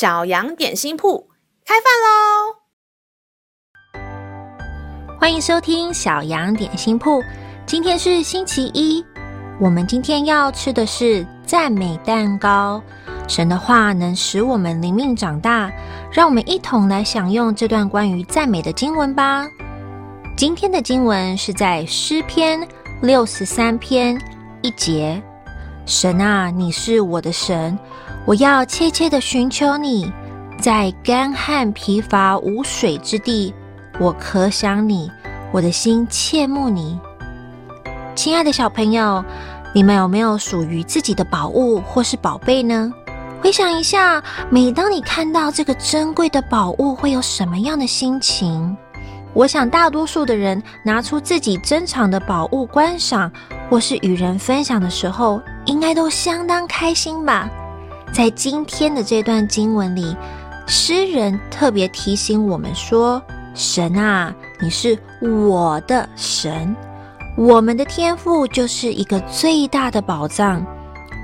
小羊点心铺开饭喽！欢迎收听小羊点心铺。今天是星期一，我们今天要吃的是赞美蛋糕。神的话能使我们灵命长大，让我们一同来享用这段关于赞美的经文吧。今天的经文是在诗篇六十三篇一节。神啊，你是我的神，我要切切地寻求你，在干旱疲乏无水之地，我可想你，我的心切慕你。亲爱的小朋友，你们有没有属于自己的宝物或是宝贝呢？回想一下，每当你看到这个珍贵的宝物，会有什么样的心情？我想，大多数的人拿出自己珍藏的宝物观赏，或是与人分享的时候，应该都相当开心吧。在今天的这段经文里，诗人特别提醒我们说：“神啊，你是我的神，我们的天赋就是一个最大的宝藏，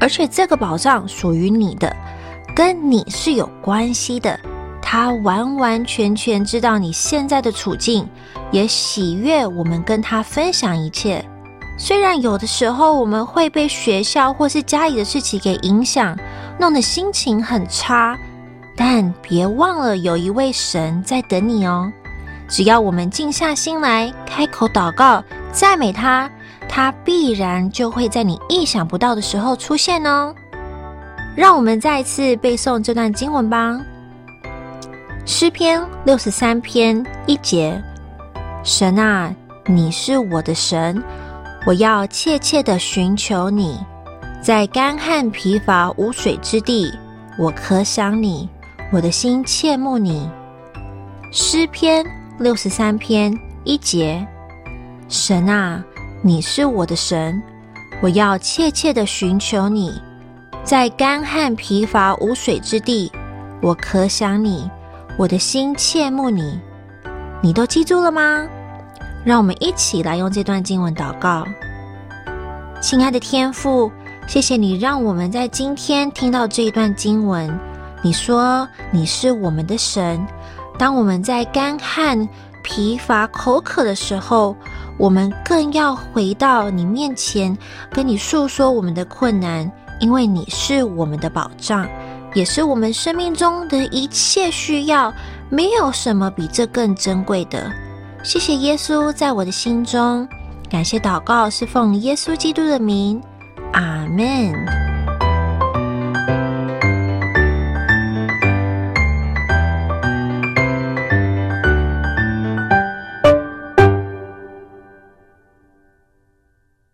而且这个宝藏属于你的，跟你是有关系的。”他完完全全知道你现在的处境，也喜悦我们跟他分享一切。虽然有的时候我们会被学校或是家里的事情给影响，弄得心情很差，但别忘了有一位神在等你哦。只要我们静下心来，开口祷告，赞美他，他必然就会在你意想不到的时候出现哦。让我们再一次背诵这段经文吧。诗篇六十三篇一节：神啊，你是我的神，我要切切的寻求你，在干旱疲乏无水之地，我可想你，我的心切慕你。诗篇六十三篇一节：神啊，你是我的神，我要切切地寻求你，在干旱疲乏无水之地，我可想你。我的心切慕你，你都记住了吗？让我们一起来用这段经文祷告。亲爱的天父，谢谢你让我们在今天听到这一段经文。你说你是我们的神，当我们在干旱、疲乏、口渴的时候，我们更要回到你面前，跟你诉说我们的困难，因为你是我们的保障。也是我们生命中的一切需要，没有什么比这更珍贵的。谢谢耶稣在我的心中，感谢祷告是奉耶稣基督的名，Amen.